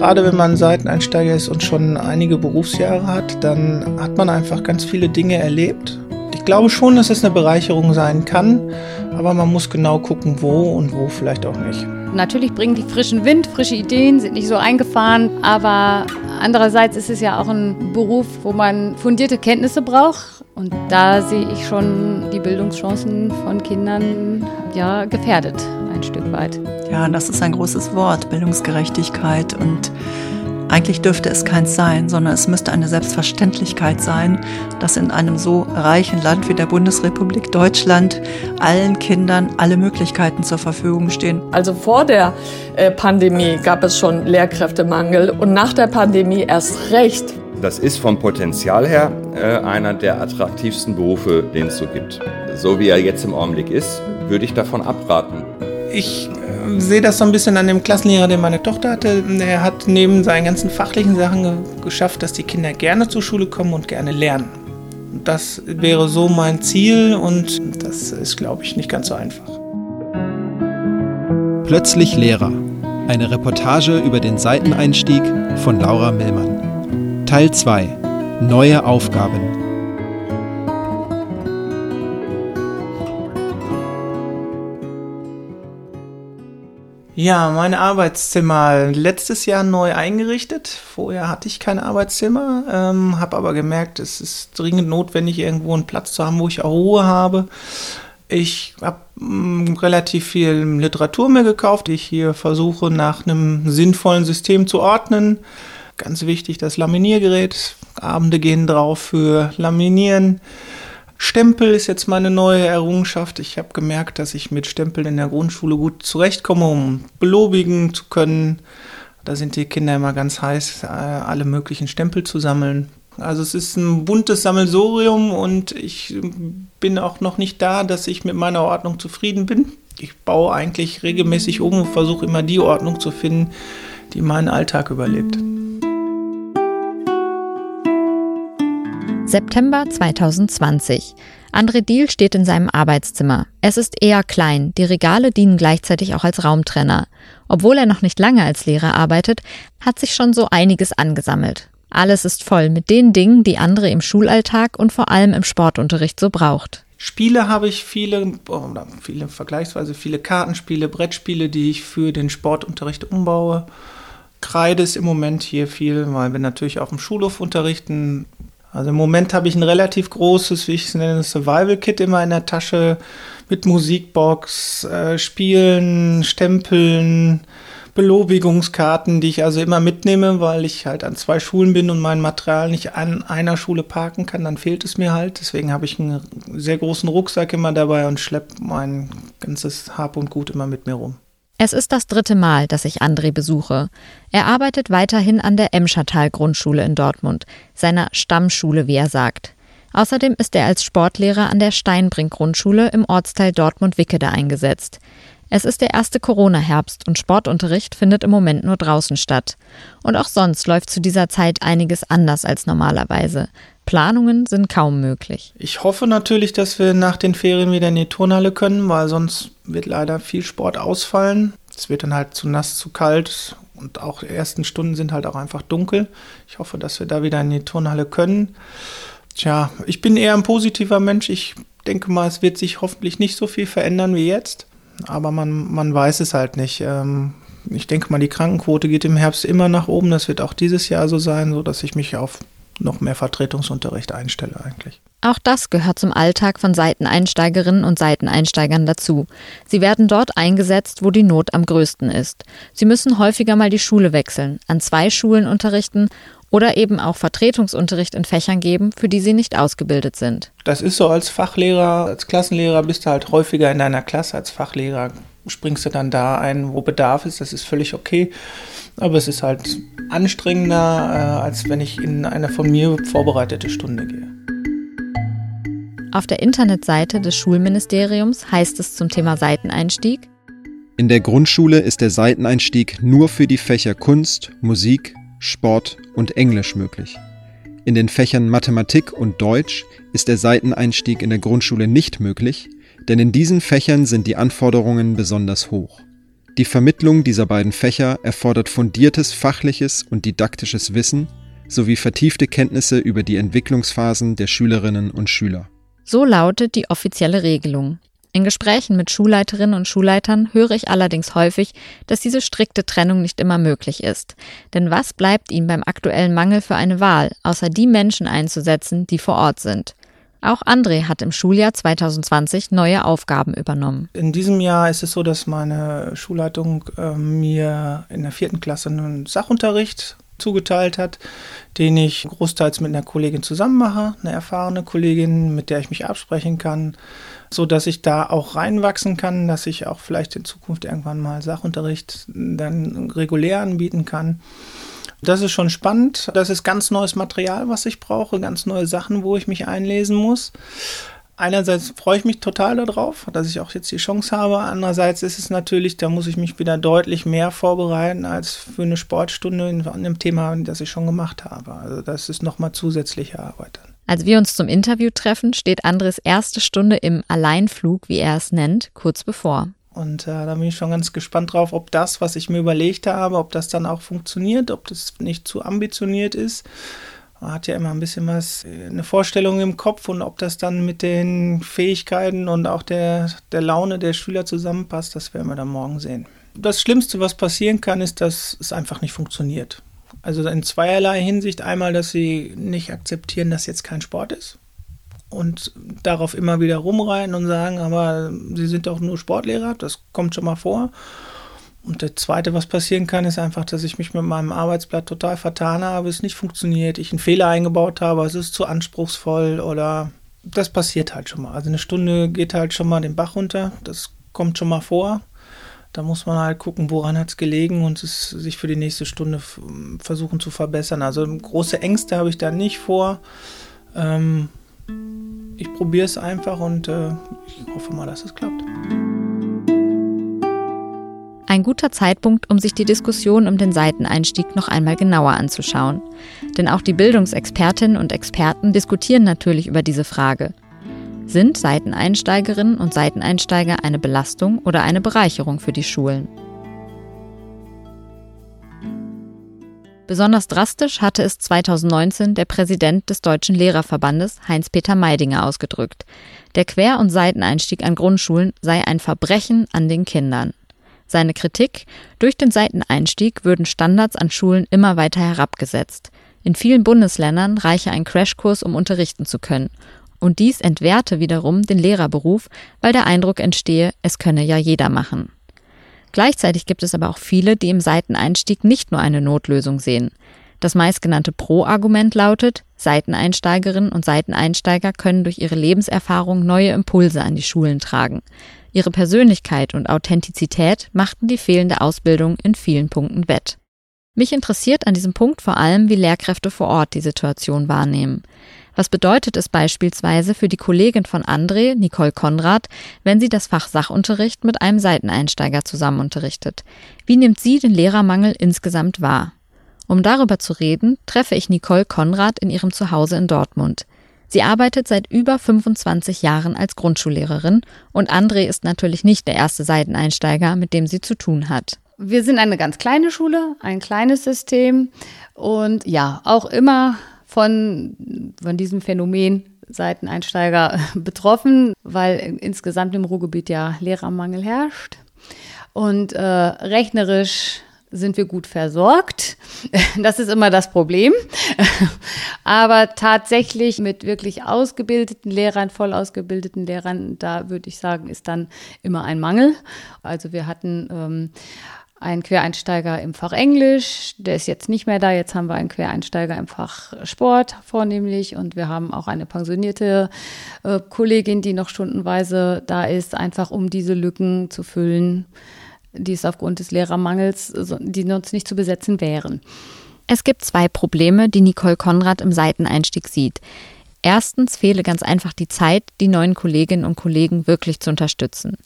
Gerade wenn man Seiteneinsteiger ist und schon einige Berufsjahre hat, dann hat man einfach ganz viele Dinge erlebt. Ich glaube schon, dass es eine Bereicherung sein kann, aber man muss genau gucken, wo und wo vielleicht auch nicht. Natürlich bringen die frischen Wind, frische Ideen, sind nicht so eingefahren, aber andererseits ist es ja auch ein Beruf, wo man fundierte Kenntnisse braucht und da sehe ich schon die Bildungschancen von Kindern ja gefährdet ein Stück weit. Ja, das ist ein großes Wort, Bildungsgerechtigkeit und eigentlich dürfte es keins sein, sondern es müsste eine Selbstverständlichkeit sein, dass in einem so reichen Land wie der Bundesrepublik Deutschland allen Kindern alle Möglichkeiten zur Verfügung stehen. Also vor der äh, Pandemie gab es schon Lehrkräftemangel und nach der Pandemie erst recht. Das ist vom Potenzial her äh, einer der attraktivsten Berufe, den es so gibt. So wie er jetzt im Augenblick ist, würde ich davon abraten. Ich sehe das so ein bisschen an dem Klassenlehrer, den meine Tochter hatte. Er hat neben seinen ganzen fachlichen Sachen ge geschafft, dass die Kinder gerne zur Schule kommen und gerne lernen. Das wäre so mein Ziel und das ist, glaube ich, nicht ganz so einfach. Plötzlich Lehrer. Eine Reportage über den Seiteneinstieg von Laura Millmann. Teil 2. Neue Aufgaben. Ja, mein Arbeitszimmer letztes Jahr neu eingerichtet. Vorher hatte ich kein Arbeitszimmer, ähm, habe aber gemerkt, es ist dringend notwendig, irgendwo einen Platz zu haben, wo ich auch Ruhe habe. Ich habe mm, relativ viel Literatur mir gekauft, die ich hier versuche nach einem sinnvollen System zu ordnen. Ganz wichtig das Laminiergerät. Abende gehen drauf für Laminieren. Stempel ist jetzt meine neue Errungenschaft. Ich habe gemerkt, dass ich mit Stempeln in der Grundschule gut zurechtkomme, um belobigen zu können. Da sind die Kinder immer ganz heiß, äh, alle möglichen Stempel zu sammeln. Also es ist ein buntes Sammelsorium und ich bin auch noch nicht da, dass ich mit meiner Ordnung zufrieden bin. Ich baue eigentlich regelmäßig um und versuche immer die Ordnung zu finden, die meinen Alltag überlebt. September 2020. André Diel steht in seinem Arbeitszimmer. Es ist eher klein, die Regale dienen gleichzeitig auch als Raumtrenner. Obwohl er noch nicht lange als Lehrer arbeitet, hat sich schon so einiges angesammelt. Alles ist voll mit den Dingen, die André im Schulalltag und vor allem im Sportunterricht so braucht. Spiele habe ich viele, viele vergleichsweise viele Kartenspiele, Brettspiele, die ich für den Sportunterricht umbaue. Kreide ist im Moment hier viel, weil wir natürlich auf dem Schulhof unterrichten. Also im Moment habe ich ein relativ großes, wie ich es nenne, Survival-Kit immer in der Tasche mit Musikbox, äh, Spielen, Stempeln, Belobigungskarten, die ich also immer mitnehme, weil ich halt an zwei Schulen bin und mein Material nicht an einer Schule parken kann, dann fehlt es mir halt. Deswegen habe ich einen sehr großen Rucksack immer dabei und schleppe mein ganzes Hab und Gut immer mit mir rum. Es ist das dritte Mal, dass ich André besuche. Er arbeitet weiterhin an der Emschertal Grundschule in Dortmund, seiner Stammschule, wie er sagt. Außerdem ist er als Sportlehrer an der Steinbrink Grundschule im Ortsteil Dortmund-Wickede eingesetzt. Es ist der erste Corona-Herbst und Sportunterricht findet im Moment nur draußen statt. Und auch sonst läuft zu dieser Zeit einiges anders als normalerweise. Planungen sind kaum möglich. Ich hoffe natürlich, dass wir nach den Ferien wieder in die Turnhalle können, weil sonst wird leider viel Sport ausfallen. Es wird dann halt zu nass, zu kalt und auch die ersten Stunden sind halt auch einfach dunkel. Ich hoffe, dass wir da wieder in die Turnhalle können. Tja, ich bin eher ein positiver Mensch. Ich denke mal, es wird sich hoffentlich nicht so viel verändern wie jetzt. Aber man, man weiß es halt nicht. Ähm, ich denke mal, die Krankenquote geht im Herbst immer nach oben. Das wird auch dieses Jahr so sein, sodass ich mich auf noch mehr Vertretungsunterricht einstelle eigentlich. Auch das gehört zum Alltag von Seiteneinsteigerinnen und Seiteneinsteigern dazu. Sie werden dort eingesetzt, wo die Not am größten ist. Sie müssen häufiger mal die Schule wechseln, an zwei Schulen unterrichten oder eben auch Vertretungsunterricht in Fächern geben, für die sie nicht ausgebildet sind. Das ist so als Fachlehrer, als Klassenlehrer bist du halt häufiger in deiner Klasse. Als Fachlehrer springst du dann da ein, wo Bedarf ist. Das ist völlig okay. Aber es ist halt anstrengender, äh, als wenn ich in eine von mir vorbereitete Stunde gehe. Auf der Internetseite des Schulministeriums heißt es zum Thema Seiteneinstieg. In der Grundschule ist der Seiteneinstieg nur für die Fächer Kunst, Musik, Sport und Englisch möglich. In den Fächern Mathematik und Deutsch ist der Seiteneinstieg in der Grundschule nicht möglich, denn in diesen Fächern sind die Anforderungen besonders hoch. Die Vermittlung dieser beiden Fächer erfordert fundiertes fachliches und didaktisches Wissen sowie vertiefte Kenntnisse über die Entwicklungsphasen der Schülerinnen und Schüler. So lautet die offizielle Regelung. In Gesprächen mit Schulleiterinnen und Schulleitern höre ich allerdings häufig, dass diese strikte Trennung nicht immer möglich ist. Denn was bleibt ihnen beim aktuellen Mangel für eine Wahl, außer die Menschen einzusetzen, die vor Ort sind? Auch André hat im Schuljahr 2020 neue Aufgaben übernommen. In diesem Jahr ist es so, dass meine Schulleitung äh, mir in der vierten Klasse einen Sachunterricht zugeteilt hat, den ich großteils mit einer Kollegin zusammen mache, eine erfahrene Kollegin, mit der ich mich absprechen kann, so dass ich da auch reinwachsen kann, dass ich auch vielleicht in Zukunft irgendwann mal Sachunterricht dann regulär anbieten kann. Das ist schon spannend. Das ist ganz neues Material, was ich brauche, ganz neue Sachen, wo ich mich einlesen muss. Einerseits freue ich mich total darauf, dass ich auch jetzt die Chance habe. Andererseits ist es natürlich, da muss ich mich wieder deutlich mehr vorbereiten als für eine Sportstunde in einem Thema, das ich schon gemacht habe. Also das ist nochmal zusätzliche Arbeit. Als wir uns zum Interview treffen, steht Andres erste Stunde im Alleinflug, wie er es nennt, kurz bevor. Und äh, da bin ich schon ganz gespannt drauf, ob das, was ich mir überlegt habe, ob das dann auch funktioniert, ob das nicht zu ambitioniert ist. Man hat ja immer ein bisschen was, äh, eine Vorstellung im Kopf und ob das dann mit den Fähigkeiten und auch der, der Laune der Schüler zusammenpasst, das werden wir dann morgen sehen. Das Schlimmste, was passieren kann, ist, dass es einfach nicht funktioniert. Also in zweierlei Hinsicht. Einmal, dass sie nicht akzeptieren, dass jetzt kein Sport ist und darauf immer wieder rumreiten und sagen, aber sie sind doch nur Sportlehrer, das kommt schon mal vor. Und das Zweite, was passieren kann, ist einfach, dass ich mich mit meinem Arbeitsblatt total vertan habe, es nicht funktioniert, ich einen Fehler eingebaut habe, es ist zu anspruchsvoll oder das passiert halt schon mal. Also eine Stunde geht halt schon mal den Bach runter, das kommt schon mal vor. Da muss man halt gucken, woran hat es gelegen und es sich für die nächste Stunde versuchen zu verbessern. Also große Ängste habe ich da nicht vor. Ähm, ich probiere es einfach und äh, ich hoffe mal, dass es klappt. Ein guter Zeitpunkt, um sich die Diskussion um den Seiteneinstieg noch einmal genauer anzuschauen. Denn auch die Bildungsexpertinnen und Experten diskutieren natürlich über diese Frage. Sind Seiteneinsteigerinnen und Seiteneinsteiger eine Belastung oder eine Bereicherung für die Schulen? Besonders drastisch hatte es 2019 der Präsident des Deutschen Lehrerverbandes Heinz-Peter Meidinger ausgedrückt. Der Quer- und Seiteneinstieg an Grundschulen sei ein Verbrechen an den Kindern. Seine Kritik, durch den Seiteneinstieg würden Standards an Schulen immer weiter herabgesetzt. In vielen Bundesländern reiche ein Crashkurs, um unterrichten zu können. Und dies entwerte wiederum den Lehrerberuf, weil der Eindruck entstehe, es könne ja jeder machen. Gleichzeitig gibt es aber auch viele, die im Seiteneinstieg nicht nur eine Notlösung sehen. Das meistgenannte Pro-Argument lautet, Seiteneinsteigerinnen und Seiteneinsteiger können durch ihre Lebenserfahrung neue Impulse an die Schulen tragen. Ihre Persönlichkeit und Authentizität machten die fehlende Ausbildung in vielen Punkten wett. Mich interessiert an diesem Punkt vor allem, wie Lehrkräfte vor Ort die Situation wahrnehmen. Was bedeutet es beispielsweise für die Kollegin von André, Nicole Konrad, wenn sie das Fach Sachunterricht mit einem Seiteneinsteiger zusammen unterrichtet? Wie nimmt sie den Lehrermangel insgesamt wahr? Um darüber zu reden, treffe ich Nicole Konrad in ihrem Zuhause in Dortmund. Sie arbeitet seit über 25 Jahren als Grundschullehrerin und André ist natürlich nicht der erste Seiteneinsteiger, mit dem sie zu tun hat. Wir sind eine ganz kleine Schule, ein kleines System und ja, auch immer von, von diesem Phänomen Seiteneinsteiger betroffen, weil insgesamt im Ruhrgebiet ja Lehrermangel herrscht. Und äh, rechnerisch sind wir gut versorgt. Das ist immer das Problem. Aber tatsächlich mit wirklich ausgebildeten Lehrern, voll ausgebildeten Lehrern, da würde ich sagen, ist dann immer ein Mangel. Also wir hatten ähm, ein Quereinsteiger im Fach Englisch, der ist jetzt nicht mehr da. Jetzt haben wir einen Quereinsteiger im Fach Sport vornehmlich und wir haben auch eine pensionierte äh, Kollegin, die noch stundenweise da ist, einfach um diese Lücken zu füllen, die es aufgrund des Lehrermangels, die uns nicht zu besetzen wären. Es gibt zwei Probleme, die Nicole Konrad im Seiteneinstieg sieht. Erstens fehle ganz einfach die Zeit, die neuen Kolleginnen und Kollegen wirklich zu unterstützen.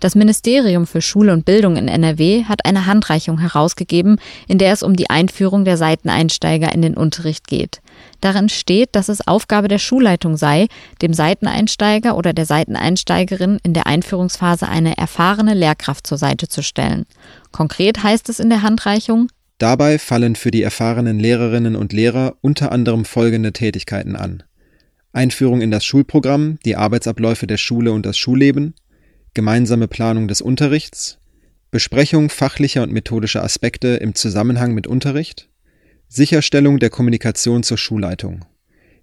Das Ministerium für Schule und Bildung in NRW hat eine Handreichung herausgegeben, in der es um die Einführung der Seiteneinsteiger in den Unterricht geht. Darin steht, dass es Aufgabe der Schulleitung sei, dem Seiteneinsteiger oder der Seiteneinsteigerin in der Einführungsphase eine erfahrene Lehrkraft zur Seite zu stellen. Konkret heißt es in der Handreichung, Dabei fallen für die erfahrenen Lehrerinnen und Lehrer unter anderem folgende Tätigkeiten an. Einführung in das Schulprogramm, die Arbeitsabläufe der Schule und das Schulleben, gemeinsame Planung des Unterrichts, Besprechung fachlicher und methodischer Aspekte im Zusammenhang mit Unterricht, Sicherstellung der Kommunikation zur Schulleitung.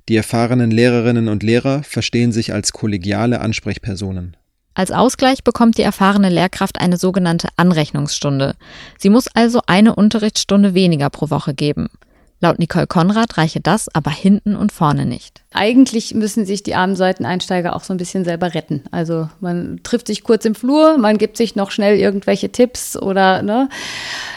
Die erfahrenen Lehrerinnen und Lehrer verstehen sich als kollegiale Ansprechpersonen. Als Ausgleich bekommt die erfahrene Lehrkraft eine sogenannte Anrechnungsstunde. Sie muss also eine Unterrichtsstunde weniger pro Woche geben. Laut Nicole Konrad reiche das aber hinten und vorne nicht. Eigentlich müssen sich die armen Seiteneinsteiger auch so ein bisschen selber retten. Also man trifft sich kurz im Flur, man gibt sich noch schnell irgendwelche Tipps oder ne.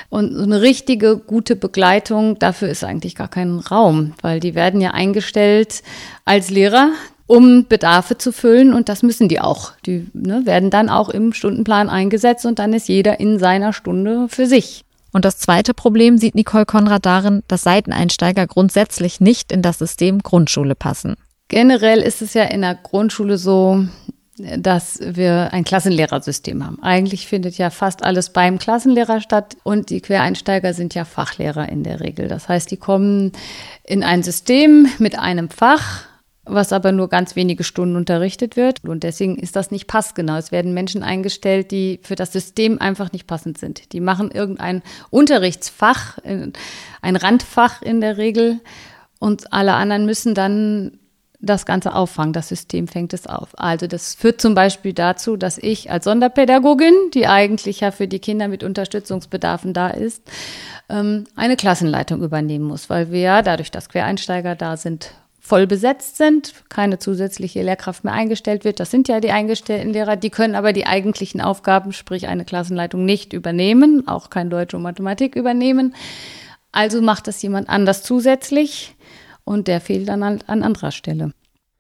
Und so eine richtige gute Begleitung, dafür ist eigentlich gar kein Raum, weil die werden ja eingestellt als Lehrer, um Bedarfe zu füllen und das müssen die auch. Die ne, werden dann auch im Stundenplan eingesetzt und dann ist jeder in seiner Stunde für sich. Und das zweite Problem sieht Nicole Konrad darin, dass Seiteneinsteiger grundsätzlich nicht in das System Grundschule passen. Generell ist es ja in der Grundschule so, dass wir ein Klassenlehrersystem haben. Eigentlich findet ja fast alles beim Klassenlehrer statt und die Quereinsteiger sind ja Fachlehrer in der Regel. Das heißt, die kommen in ein System mit einem Fach was aber nur ganz wenige Stunden unterrichtet wird. Und deswegen ist das nicht passgenau. Es werden Menschen eingestellt, die für das System einfach nicht passend sind. Die machen irgendein Unterrichtsfach, ein Randfach in der Regel. Und alle anderen müssen dann das Ganze auffangen. Das System fängt es auf. Also das führt zum Beispiel dazu, dass ich als Sonderpädagogin, die eigentlich ja für die Kinder mit Unterstützungsbedarfen da ist, ähm, eine Klassenleitung übernehmen muss, weil wir ja dadurch, dass Quereinsteiger da sind, voll besetzt sind, keine zusätzliche Lehrkraft mehr eingestellt wird. Das sind ja die eingestellten Lehrer, die können aber die eigentlichen Aufgaben, sprich eine Klassenleitung, nicht übernehmen, auch kein Deutsch und Mathematik übernehmen. Also macht das jemand anders zusätzlich und der fehlt dann an, an anderer Stelle.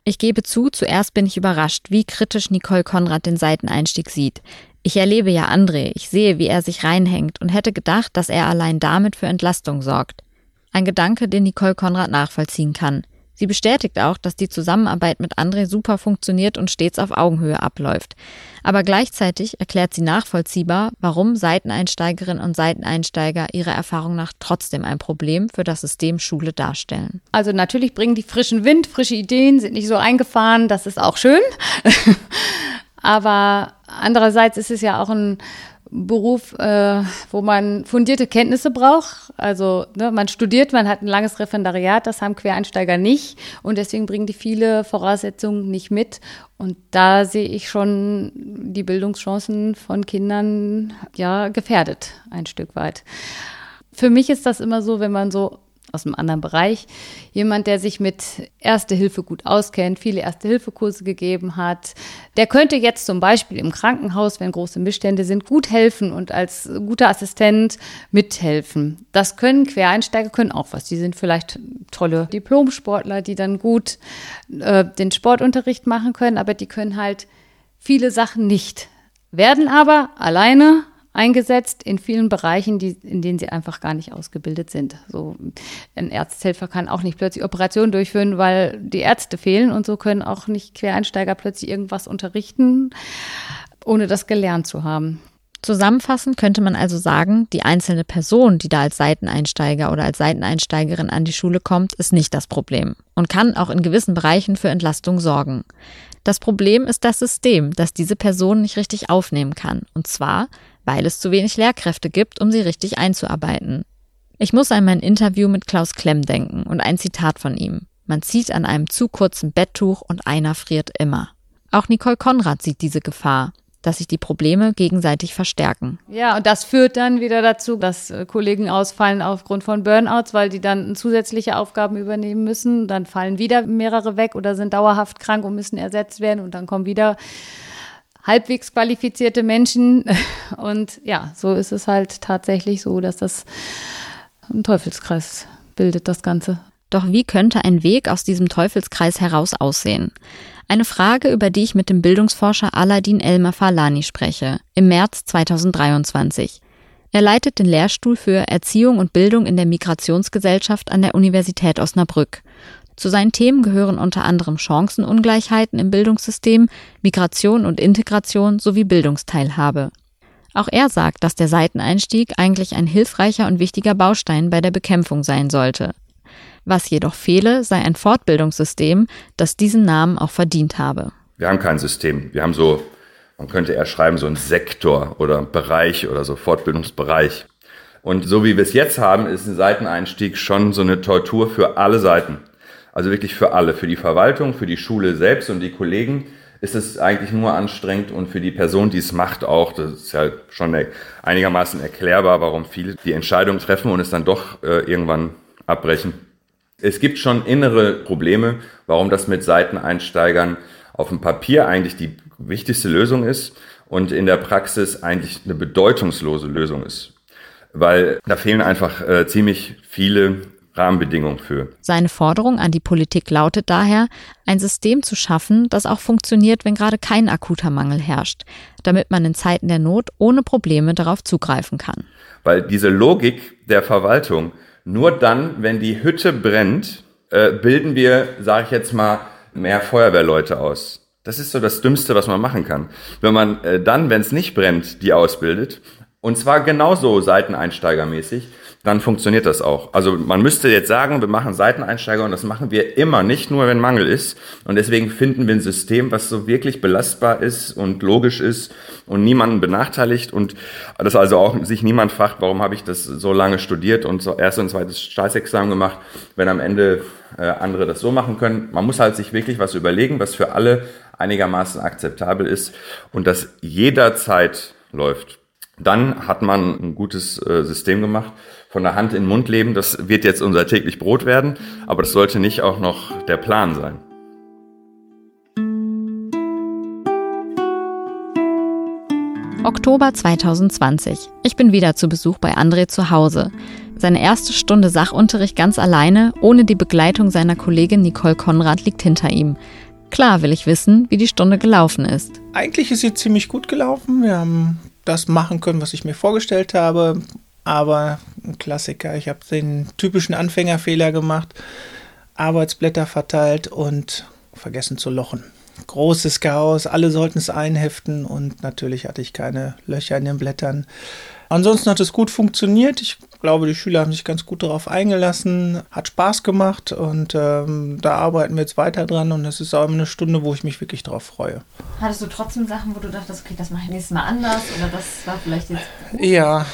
Ich gebe zu, zuerst bin ich überrascht, wie kritisch Nicole Konrad den Seiteneinstieg sieht. Ich erlebe ja André, ich sehe, wie er sich reinhängt und hätte gedacht, dass er allein damit für Entlastung sorgt. Ein Gedanke, den Nicole Konrad nachvollziehen kann. Sie bestätigt auch, dass die Zusammenarbeit mit André super funktioniert und stets auf Augenhöhe abläuft. Aber gleichzeitig erklärt sie nachvollziehbar, warum Seiteneinsteigerinnen und Seiteneinsteiger ihrer Erfahrung nach trotzdem ein Problem für das System Schule darstellen. Also natürlich bringen die frischen Wind, frische Ideen, sind nicht so eingefahren, das ist auch schön. Aber andererseits ist es ja auch ein Beruf, äh, wo man fundierte Kenntnisse braucht. Also ne, man studiert, man hat ein langes Referendariat, das haben Quereinsteiger nicht und deswegen bringen die viele Voraussetzungen nicht mit. Und da sehe ich schon die Bildungschancen von Kindern ja gefährdet ein Stück weit. Für mich ist das immer so, wenn man so aus einem anderen Bereich. Jemand, der sich mit Erste Hilfe gut auskennt, viele Erste-Hilfe-Kurse gegeben hat. Der könnte jetzt zum Beispiel im Krankenhaus, wenn große Missstände sind, gut helfen und als guter Assistent mithelfen. Das können Quereinsteiger, können auch was. Die sind vielleicht tolle Diplomsportler, die dann gut äh, den Sportunterricht machen können, aber die können halt viele Sachen nicht. Werden aber alleine eingesetzt in vielen Bereichen, die, in denen sie einfach gar nicht ausgebildet sind. So ein Ärzthelfer kann auch nicht plötzlich Operationen durchführen, weil die Ärzte fehlen und so können auch nicht Quereinsteiger plötzlich irgendwas unterrichten, ohne das gelernt zu haben. Zusammenfassend könnte man also sagen, die einzelne Person, die da als Seiteneinsteiger oder als Seiteneinsteigerin an die Schule kommt, ist nicht das Problem und kann auch in gewissen Bereichen für Entlastung sorgen. Das Problem ist das System, das diese Person nicht richtig aufnehmen kann. Und zwar, weil es zu wenig Lehrkräfte gibt, um sie richtig einzuarbeiten. Ich muss an mein Interview mit Klaus Klemm denken und ein Zitat von ihm. Man zieht an einem zu kurzen Betttuch und einer friert immer. Auch Nicole Konrad sieht diese Gefahr, dass sich die Probleme gegenseitig verstärken. Ja, und das führt dann wieder dazu, dass äh, Kollegen ausfallen aufgrund von Burnouts, weil die dann zusätzliche Aufgaben übernehmen müssen. Dann fallen wieder mehrere weg oder sind dauerhaft krank und müssen ersetzt werden und dann kommen wieder halbwegs qualifizierte Menschen. Und ja, so ist es halt tatsächlich so, dass das ein Teufelskreis bildet, das Ganze. Doch wie könnte ein Weg aus diesem Teufelskreis heraus aussehen? Eine Frage, über die ich mit dem Bildungsforscher Aladin Elmer Falani spreche, im März 2023. Er leitet den Lehrstuhl für Erziehung und Bildung in der Migrationsgesellschaft an der Universität Osnabrück. Zu seinen Themen gehören unter anderem Chancenungleichheiten im Bildungssystem, Migration und Integration sowie Bildungsteilhabe. Auch er sagt, dass der Seiteneinstieg eigentlich ein hilfreicher und wichtiger Baustein bei der Bekämpfung sein sollte. Was jedoch fehle, sei ein Fortbildungssystem, das diesen Namen auch verdient habe. Wir haben kein System. Wir haben so, man könnte eher schreiben, so einen Sektor oder Bereich oder so Fortbildungsbereich. Und so wie wir es jetzt haben, ist ein Seiteneinstieg schon so eine Tortur für alle Seiten. Also wirklich für alle, für die Verwaltung, für die Schule selbst und die Kollegen ist es eigentlich nur anstrengend und für die Person, die es macht, auch. Das ist ja schon einigermaßen erklärbar, warum viele die Entscheidung treffen und es dann doch äh, irgendwann abbrechen. Es gibt schon innere Probleme, warum das mit Seiteneinsteigern auf dem Papier eigentlich die wichtigste Lösung ist und in der Praxis eigentlich eine bedeutungslose Lösung ist. Weil da fehlen einfach äh, ziemlich viele Rahmenbedingungen für. Seine Forderung an die Politik lautet daher, ein System zu schaffen, das auch funktioniert, wenn gerade kein akuter Mangel herrscht, damit man in Zeiten der Not ohne Probleme darauf zugreifen kann. Weil diese Logik der Verwaltung, nur dann, wenn die Hütte brennt, äh, bilden wir, sage ich jetzt mal, mehr Feuerwehrleute aus. Das ist so das Dümmste, was man machen kann. Wenn man äh, dann, wenn es nicht brennt, die ausbildet, und zwar genauso seiteneinsteigermäßig, dann funktioniert das auch. Also man müsste jetzt sagen, wir machen Seiteneinsteiger und das machen wir immer, nicht nur, wenn Mangel ist. Und deswegen finden wir ein System, was so wirklich belastbar ist und logisch ist und niemanden benachteiligt und das also auch sich niemand fragt, warum habe ich das so lange studiert und so erst und zweites Staatsexamen gemacht, wenn am Ende äh, andere das so machen können. Man muss halt sich wirklich was überlegen, was für alle einigermaßen akzeptabel ist und das jederzeit läuft. Dann hat man ein gutes äh, System gemacht von der Hand in den Mund leben, das wird jetzt unser täglich Brot werden, aber das sollte nicht auch noch der Plan sein. Oktober 2020. Ich bin wieder zu Besuch bei André zu Hause. Seine erste Stunde Sachunterricht ganz alleine, ohne die Begleitung seiner Kollegin Nicole Konrad liegt hinter ihm. Klar will ich wissen, wie die Stunde gelaufen ist. Eigentlich ist sie ziemlich gut gelaufen. Wir haben das machen können, was ich mir vorgestellt habe aber ein Klassiker. Ich habe den typischen Anfängerfehler gemacht, Arbeitsblätter verteilt und vergessen zu lochen. Großes Chaos, alle sollten es einheften und natürlich hatte ich keine Löcher in den Blättern. Ansonsten hat es gut funktioniert. Ich glaube, die Schüler haben sich ganz gut darauf eingelassen, hat Spaß gemacht und ähm, da arbeiten wir jetzt weiter dran und es ist auch eine Stunde, wo ich mich wirklich darauf freue. Hattest du trotzdem Sachen, wo du dachtest, okay, das mache ich nächstes Mal anders oder das war vielleicht jetzt gut Ja,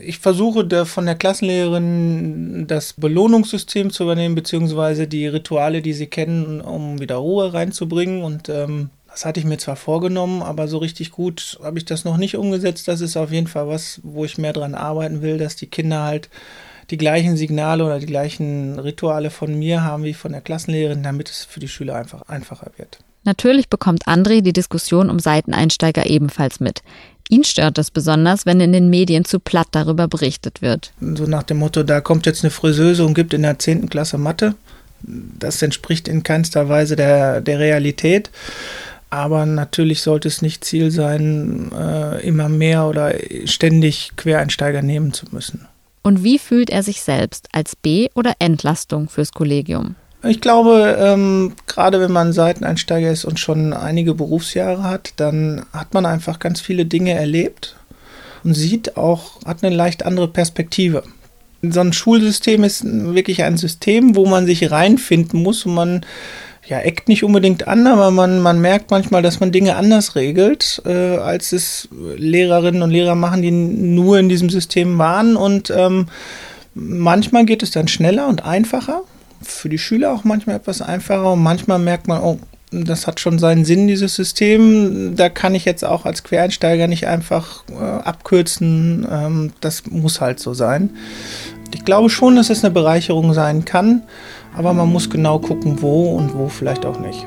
ich versuche der, von der Klassenlehrerin das Belohnungssystem zu übernehmen, beziehungsweise die Rituale, die sie kennen, um wieder Ruhe reinzubringen und ähm, das hatte ich mir zwar vorgenommen, aber so richtig gut habe ich das noch nicht umgesetzt. Das ist auf jeden Fall was, wo ich mehr dran arbeiten will, dass die Kinder halt die gleichen Signale oder die gleichen Rituale von mir haben wie von der Klassenlehrerin, damit es für die Schüler einfach einfacher wird. Natürlich bekommt André die Diskussion um Seiteneinsteiger ebenfalls mit. Ihn stört es besonders, wenn in den Medien zu platt darüber berichtet wird. So nach dem Motto, da kommt jetzt eine Friseuse und gibt in der 10. Klasse Mathe. Das entspricht in keinster Weise der, der Realität. Aber natürlich sollte es nicht Ziel sein, äh, immer mehr oder ständig Quereinsteiger nehmen zu müssen. Und wie fühlt er sich selbst als B- oder Entlastung fürs Kollegium? Ich glaube, ähm, gerade wenn man Seiteneinsteiger ist und schon einige Berufsjahre hat, dann hat man einfach ganz viele Dinge erlebt und sieht auch, hat eine leicht andere Perspektive. So ein Schulsystem ist wirklich ein System, wo man sich reinfinden muss und man ja, eckt nicht unbedingt an, aber man, man merkt manchmal, dass man Dinge anders regelt, äh, als es Lehrerinnen und Lehrer machen, die nur in diesem System waren. Und ähm, manchmal geht es dann schneller und einfacher. Für die Schüler auch manchmal etwas einfacher. Und manchmal merkt man, oh, das hat schon seinen Sinn, dieses System. Da kann ich jetzt auch als Quereinsteiger nicht einfach äh, abkürzen. Ähm, das muss halt so sein. Ich glaube schon, dass es eine Bereicherung sein kann aber man muss genau gucken, wo und wo vielleicht auch nicht.